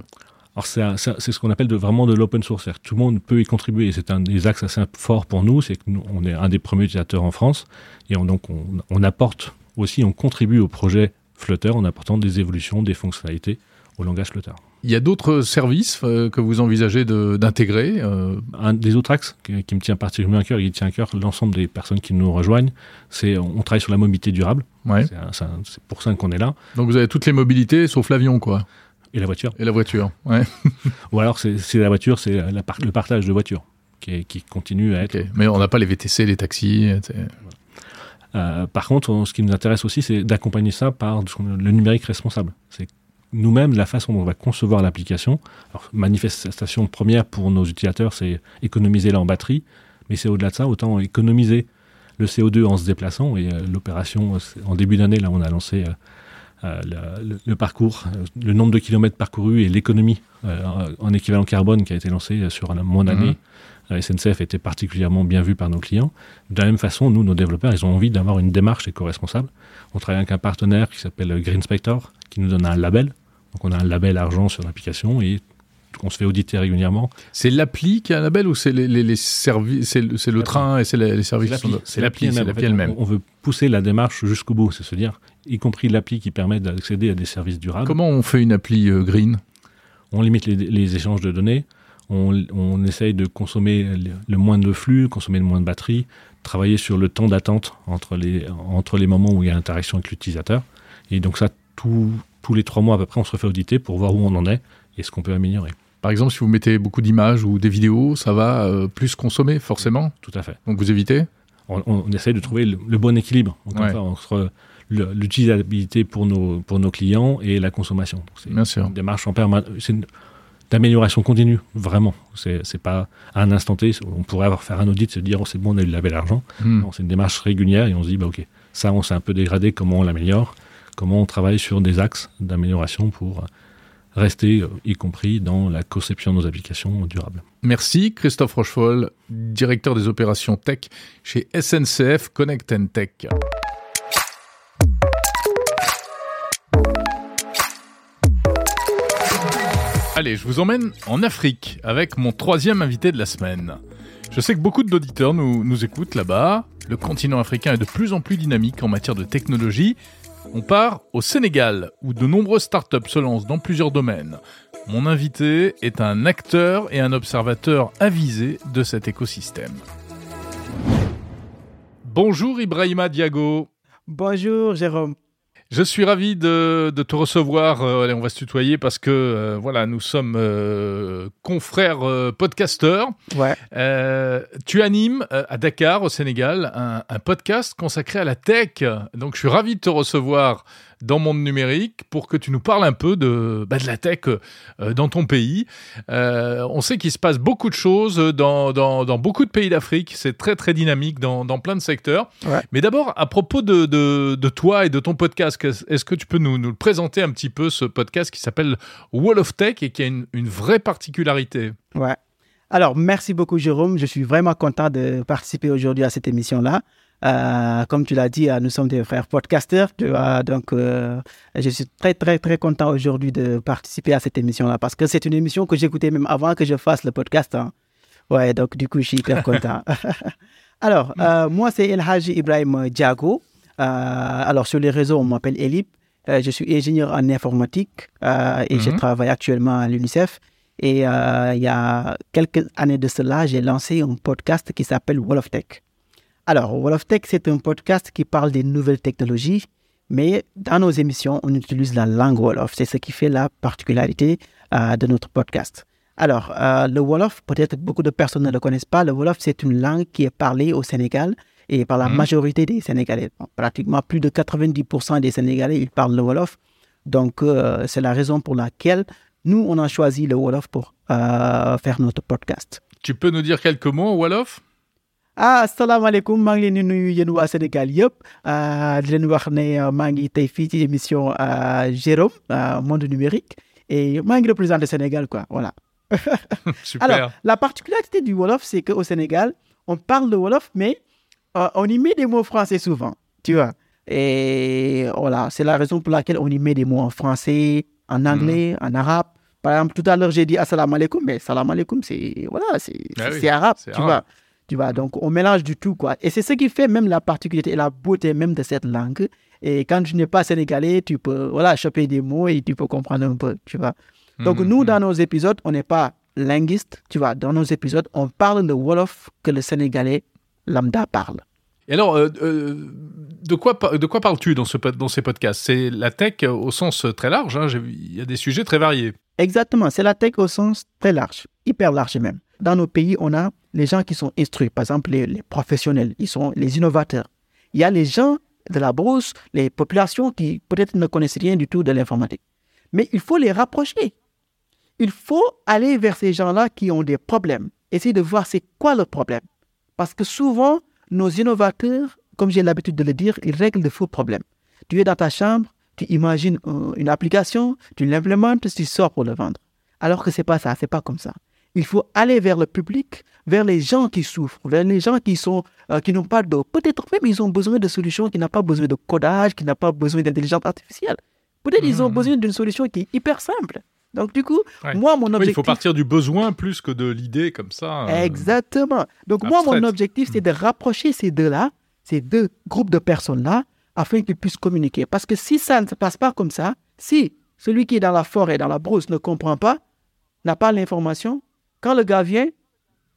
Alors, c'est ce qu'on appelle de, vraiment de l'open source. C'est-à-dire que Tout le monde peut y contribuer. C'est un des axes assez forts pour nous. C'est que nous, on est un des premiers utilisateurs en France. Et on, donc, on, on apporte aussi, on contribue au projet Flutter en apportant des évolutions, des fonctionnalités au langage Flutter. Il y a d'autres services euh, que vous envisagez de- d'intégrer euh, Un des autres axes qui, qui me tient particulièrement à cœur, et qui tient à cœur l'ensemble des personnes qui nous rejoignent, c'est on, travaille sur la mobilité durable. ouais. C'est pour ça qu'on est là. Donc vous avez toutes les mobilités sauf l'avion, quoi. Et la voiture. Et la voiture. Ouais. Ou alors, c'est la voiture, c'est par- le partage de voitures qui, continue à être. Mais on n'a pas les VTC, les taxis. etc. Euh, par contre, on- ce qui nous intéresse aussi, c'est d'accompagner ça par le numérique responsable. C'est nous-mêmes la façon dont on va concevoir l'application. Alors, manifestation première pour nos utilisateurs, c'est économiser leur batterie, mais c'est au-delà de ça, autant économiser le CO2 en se déplaçant. Et euh, l'opération, en début d'année, là, on a lancé euh, euh, le, parcours, le nombre de kilomètres parcourus et l'économie euh, en équivalent carbone qui a été lancé euh, sur un mois d'année. La SNCF était particulièrement bien vu par nos clients. De la même façon, nous, nos développeurs, ils ont envie d'avoir une démarche éco-responsable. On travaille avec un partenaire qui s'appelle Green Spector, qui nous donne un label. Donc, on a un label argent sur l'application et on se fait auditer régulièrement. C'est l'appli qui a un label ou c'est les, les, les services, c'est le, train et c'est les, les services C'est l'appli, c'est elle-même. En fait. On on veut pousser la démarche jusqu'au bout, c'est se dire, y compris l'appli qui permet d'accéder à des services durables. Comment on fait une appli euh, green? On limite les, échanges de données, on, on essaye de consommer le, le moins de flux, consommer le moins de batterie, travailler sur le temps d'attente entre les, entre les moments où il y a interaction avec l'utilisateur. Et donc ça, tout- tous les trois mois à peu près, on se refait auditer pour voir où on en est et ce qu'on peut améliorer. Par exemple, si vous mettez beaucoup d'images ou des vidéos, ça va euh, plus consommer, forcément. Tout à fait. Donc vous évitez? On, on essaye de trouver le, le bon équilibre encore Ouais. une fois, entre l'utilisabilité pour nos, pour nos clients et la consommation. C'est Bien sûr. une démarche en permanence. D'amélioration continue, vraiment. C'est c'est pas à un instant T. On pourrait avoir faire un audit, se dire oh, c'est bon, on a eu le label argent. Hmm. Non, c'est une démarche régulière et on se dit bah ok, ça on s'est un peu dégradé. Comment on l'améliore? Comment on travaille sur des axes d'amélioration pour rester, y compris dans la conception de nos applications durables. Merci Christophe Rochefol, directeur des opérations tech chez SNCF Connect Tech. Allez, je vous emmène en Afrique avec mon troisième invité de la semaine. Je sais que beaucoup d'auditeurs nous, nous écoutent là-bas. Le continent africain est de plus en plus dynamique en matière de technologie. On part au Sénégal, où de nombreuses startups se lancent dans plusieurs domaines. Mon invité est un acteur et un observateur avisé de cet écosystème. Bonjour Ibrahima Diago. Bonjour Jérôme. Je suis ravi de, de te recevoir. Euh, allez, on va se tutoyer parce que euh, voilà, nous sommes euh, confrères podcasteurs. Ouais. Tu animes à Dakar, au Sénégal, un, un podcast consacré à la tech. Donc, je suis ravi de te recevoir dans Monde Numérique pour que tu nous parles un peu de, bah, de la tech euh, dans ton pays. Euh, on sait qu'il se passe beaucoup de choses dans, dans, dans beaucoup de pays d'Afrique. C'est très, très dynamique dans, dans plein de secteurs. Ouais. Mais d'abord, à propos de, de, de toi et de ton podcast, est-ce que tu peux nous, nous le présenter un petit peu, ce podcast qui s'appelle Wall of Tech et qui a une, une vraie particularité? Ouais. Alors, merci beaucoup Jérôme. Je suis vraiment content de participer aujourd'hui à cette émission-là. Euh, comme tu l'as dit, euh, nous sommes des frères podcasters. Tu vois, donc, euh, je suis très, très, très content aujourd'hui de participer à cette émission-là parce que c'est une émission que j'écoutais même avant que je fasse le podcast. hein. Ouais, donc du coup, je suis hyper content. alors, euh, moi, c'est El Haji Ibrahim Diago. Alors, sur les réseaux, on m'appelle Elip. Je suis ingénieur en informatique et je Mhm. travaille actuellement à l'UNICEF. Et il y a quelques années de cela, j'ai lancé un podcast qui s'appelle Wall of Tech. Alors, Wall of Tech, c'est un podcast qui parle des nouvelles technologies, mais dans nos émissions, on utilise la langue Wolof. C'est ce qui fait la particularité euh, de notre podcast. Alors, euh, le Wolof, peut-être beaucoup de personnes ne le connaissent pas. Le Wolof, c'est une langue qui est parlée au Sénégal et par la Mhm. majorité des Sénégalais. Pratiquement plus de 90% des Sénégalais, ils parlent le Wolof. Donc, euh, c'est la raison pour laquelle nous, on a choisi le Wolof pour faire notre podcast. Tu peux nous dire quelques mots, Wolof? Ah asalaamaaleykum maa ngi leen di nuyu yéen waa Sénégal yëpp ah, di leen wax ne ah, maa ngi tey fii ci émission ah, Jérôme monde numérique Et moi, je représente le Sénégal, quoi. Voilà. Super. Alors, la particularité du Wolof, c'est qu'au Sénégal, on parle le Wolof, mais euh, on y met des mots français souvent, tu vois. Et voilà, c'est la raison pour laquelle on y met des mots en français, en anglais, en arabe. Par exemple, tout à l'heure, j'ai dit assalamu alaikum, mais salam alaikum, c'est voilà, c'est Ah oui, arabe, tu arabe. vois. Tu vois, donc on mélange du tout, quoi. Et c'est ce qui fait même la particularité et la beauté même de cette langue. Et quand tu n'es pas sénégalais, tu peux, voilà, choper des mots et tu peux comprendre un peu, tu vois. Donc Mhm, nous, mhm. dans nos épisodes, on n'est pas linguiste, tu vois. Dans nos épisodes, on parle le Wolof que le Sénégalais lambda parle. Et alors, euh, euh, de quoi, de quoi parles-tu dans, ce, dans ces podcasts? C'est la tech au sens très large. hein, Il y a des sujets très variés. Exactement, c'est la tech au sens très large, hyper large même. Dans nos pays, on a les gens qui sont instruits, par exemple les, professionnels, ils sont les innovateurs. Il y a les gens de la brousse, les populations qui peut-être ne connaissent rien du tout de l'informatique. Mais il faut les rapprocher. Il faut aller vers ces gens-là qui ont des problèmes, essayer de voir c'est quoi le problème. Parce que souvent, nos innovateurs, comme j'ai l'habitude de le dire, ils règlent de faux problèmes. Tu es dans ta chambre, tu imagines euh, une application, tu l'implémentes, tu sors pour le vendre. Alors que c'est pas ça, c'est pas comme ça. Il faut aller vers le public, vers les gens qui souffrent, vers les gens qui sont euh, qui n'ont pas d'eau. Peut-être même ils ont besoin de solutions qui n'ont pas besoin de codage, qui n'ont pas besoin d'intelligence artificielle. Peut-être ils ont Mhm. besoin d'une solution qui est hyper simple. Donc du coup, Ouais. moi mon Oui, objectif il faut partir du besoin plus que de l'idée comme ça. euh. Exactement. Donc moi, mon objectif, c'est de rapprocher ces deux-là, ces deux groupes de personnes-là, afin qu'ils puissent communiquer. Parce que si ça ne se passe pas comme ça, si celui qui est dans la forêt, dans la brousse, ne comprend pas, n'a pas l'information, quand le gars vient,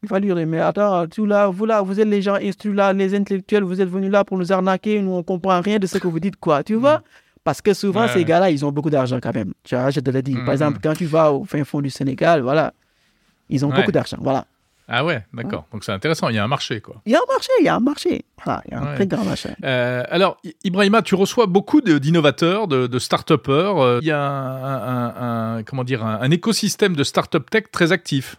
il va lui dire, mais attends, tu là, vous là, vous êtes les gens instruits là, les intellectuels, vous êtes venus là pour nous arnaquer, nous on comprend rien de ce que vous dites, quoi, tu vois? Parce que souvent, Ouais, ces ouais. gars-là, ils ont beaucoup d'argent quand même. Tu vois, je te le dis. Par exemple, quand tu vas au fin fond du Sénégal, voilà, ils ont Ouais. beaucoup d'argent, voilà. Ah ouais, d'accord. Donc c'est intéressant. Il y a un marché, quoi. Il y a un marché, il y a un marché. Voilà, il y a un Ouais. très grand marché. Euh, alors, Ibrahima, tu reçois beaucoup d'innovateurs, de, de start-upers. Euh, Il y a un, un- un- comment dire, un, un écosystème de start-up tech très actif.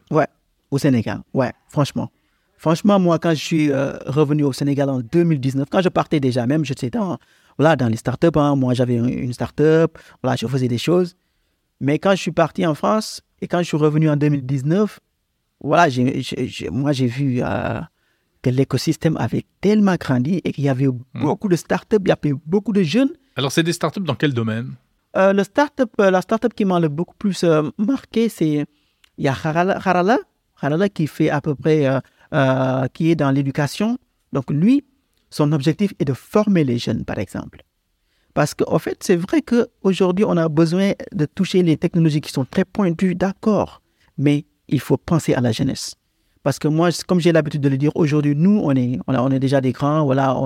Au Sénégal, ouais, franchement. Franchement, moi, quand je suis euh, revenu au Sénégal en 2019, quand je partais déjà, même, j'étais dans, voilà, dans les startups. Hein, moi, j'avais une une startup, voilà, je faisais des choses. Mais quand je suis parti en France et quand je suis revenu en 2019, voilà, moi, j'ai vu euh, que l'écosystème avait tellement grandi et qu'il y avait beaucoup de startups, il y avait beaucoup de jeunes. Alors, c'est des startups dans quel domaine? Euh, le startup, euh, la startup qui m'a le beaucoup plus euh, marqué, c'est il y a Harala, Harala, Harala qui fait à peu près, qui est dans l'éducation. Donc lui, son objectif est de former les jeunes, par exemple. Parce qu'en fait, c'est vrai qu'aujourd'hui, on a besoin de toucher les technologies qui sont très pointues, d'accord, mais il faut penser à la jeunesse. Parce que moi, comme j'ai l'habitude de le dire, aujourd'hui, nous, on est, on, a- on est déjà des grands, voilà,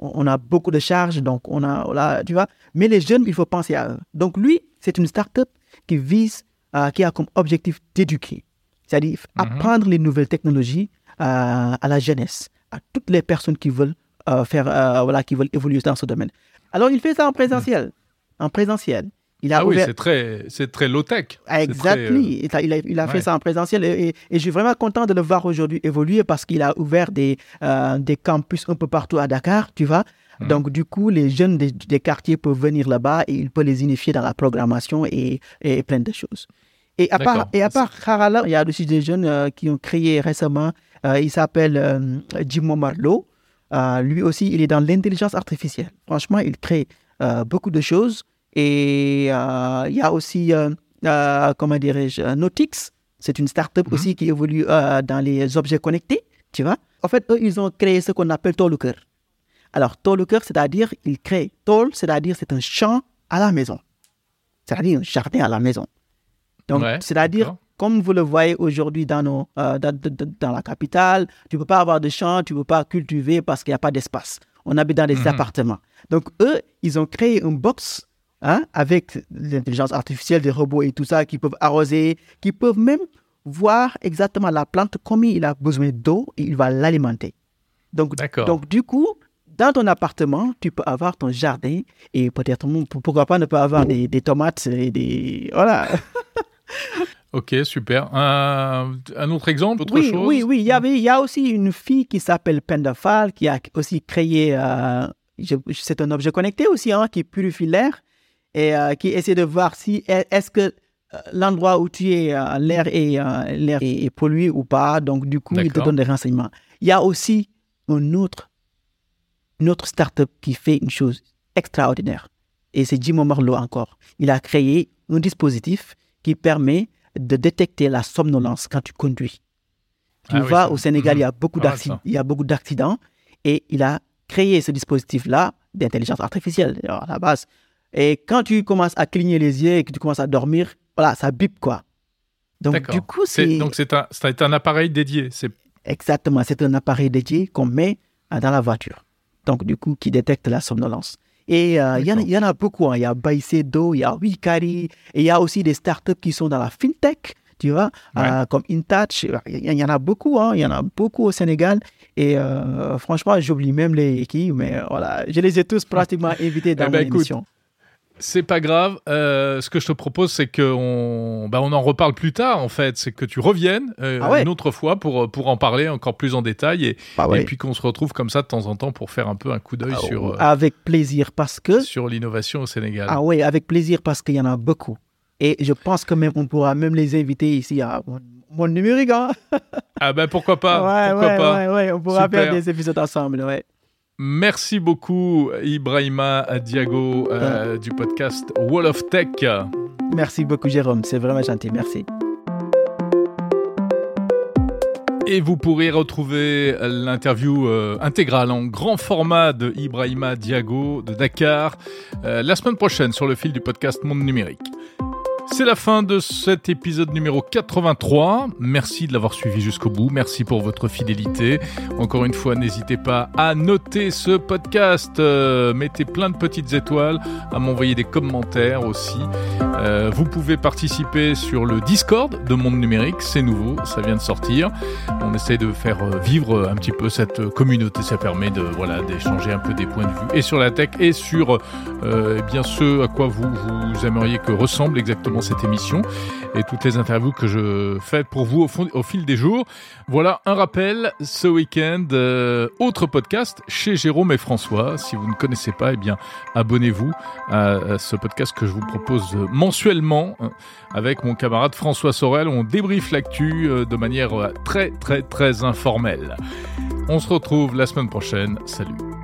on, a beaucoup de charges, donc on a, voilà, tu vois. Mais les jeunes, il faut penser à eux. Donc lui, c'est une start-up qui vise, euh, qui a comme objectif d'éduquer. C'est-à-dire apprendre les nouvelles technologies euh, à la jeunesse, à toutes les personnes qui veulent euh, faire, voilà, qui veulent évoluer dans ce domaine. Alors il fait ça en présentiel, en présentiel. Il a Ah oui, ouvert- c'est très, c'est très low-tech. très, euh, Exactly. Il a, il fait ouais. ça en présentiel et, et- et je suis vraiment content de le voir aujourd'hui évoluer parce qu'il a ouvert des, euh, des campus un peu partout à Dakar, tu vois. Mhm. Donc, du coup, les jeunes des, des quartiers peuvent venir là-bas et il peut les unifier dans la programmation et, et plein de choses. Et à part, et à part Harala, il y a aussi des jeunes euh, qui ont créé récemment, euh, il s'appelle Jimo Marlowe. Lui aussi, il est dans l'intelligence artificielle. Franchement, il crée beaucoup de choses. Et euh, il y a aussi, euh, euh, comment dirais-je, Nautix. C'est une start-up aussi qui évolue dans les objets connectés, tu vois. En fait, eux, ils ont créé ce qu'on appelle Toluker. Alors, Toluker, c'est-à-dire, ils créent Tol, c'est-à-dire, c'est un champ à la maison. C'est-à-dire un jardin à la maison. Donc, Ouais, c'est-à-dire, comme vous le voyez aujourd'hui dans, nos, euh, dans, dans- dans la capitale, tu ne peux pas avoir de champ, tu ne peux pas cultiver parce qu'il n'y a pas d'espace. On habite dans des Mhm. appartements. Donc, eux, ils ont créé une box hein, avec l'intelligence artificielle, des robots et tout ça qui peuvent arroser, qui peuvent même voir exactement la plante, combien il a besoin d'eau et il va l'alimenter. Donc, donc, du coup, dans ton appartement, tu peux avoir ton jardin et peut-être, pourquoi pas ne pas avoir des, des tomates et des... Voilà. Ok, super. Un, un autre exemple, autre oui, chose? oui, oui. Il y, avait, il y a aussi une fille qui s'appelle Pendafal qui a aussi créé, euh, c'est un objet connecté aussi, hein, qui purifie l'air et euh, qui essaie de voir si est-ce que l'endroit où tu es, l'air est, l'air est, pollué ou pas. Donc, du coup, il te donne des renseignements. Il y a aussi un autre, une autre startup qui fait une chose extraordinaire. Et c'est Jim Marlowe encore. Il a créé un dispositif qui permet de détecter la somnolence quand tu conduis. Tu ah vois, au Sénégal, il y a beaucoup d'accidents. Il y a beaucoup d'accidents et il a créé ce dispositif-là d'intelligence artificielle à la base. Et quand tu commences à cligner les yeux et que tu commences à dormir, voilà, ça bip quoi. Donc du coup, c'est donc c'est un, un appareil dédié. C'est exactement, c'est un appareil dédié qu'on met dans la voiture. Donc du coup, qui détecte la somnolence. Et euh, il y, en a beaucoup. Hein. Il y a Baicedo, il y a Wikari, et il y a aussi des startups qui sont dans la fintech, tu vois, euh, comme InTouch. Il y, en a beaucoup, hein. il y en a beaucoup au Sénégal. Et euh, franchement, j'oublie même les qui, mais voilà, je les ai tous pratiquement invités dans eh ben, émission. C'est pas grave. Euh, ce que je te propose, c'est qu'on bah, on en reparle plus tard, en fait. C'est que tu reviennes euh, ah une autre fois pour, pour en parler encore plus en détail et, bah et puis qu'on se retrouve comme ça de temps en temps pour faire un peu un coup d'œil ah sur. Euh, avec plaisir, parce que. Sur l'innovation au Sénégal. Ah oui, avec plaisir, parce qu'il y en a beaucoup. Et je pense que même on pourra même les inviter ici à mon numérique. Hein. ah ben pourquoi pas ouais, pourquoi pas. On pourra faire des épisodes ensemble, ouais. Merci beaucoup Ibrahima Diago euh, du podcast Wall of Tech. Merci beaucoup Jérôme, c'est vraiment gentil, merci. Et vous pourrez retrouver l'interview euh, intégrale en grand format de Ibrahima Diago de Dakar euh, la semaine prochaine sur le fil du podcast Monde Numérique. C'est la fin de cet épisode numéro 83. Merci de l'avoir suivi jusqu'au bout. Merci pour votre fidélité. Encore une fois, n'hésitez pas à noter ce podcast. Euh, mettez plein de petites étoiles, à m'envoyer des commentaires aussi. Euh, vous pouvez participer sur le Discord de Monde Numérique. C'est nouveau, ça vient de sortir. On essaie de faire euh, vivre un petit peu cette communauté. Ça permet de voilà d'échanger un peu des points de vue et sur la tech et sur eh bien ce à quoi vous vous aimeriez que ressemble exactement cette émission et toutes les interviews que je fais pour vous au, fil des jours. Voilà un rappel ce week-end, euh, autre podcast chez Jérôme et François. Si vous ne connaissez pas, eh bien abonnez-vous à, ce podcast que je vous propose mensuellement euh, avec mon camarade François Sorel. On débriefe l'actu euh, de manière très très très informelle. On se retrouve la semaine prochaine. Salut.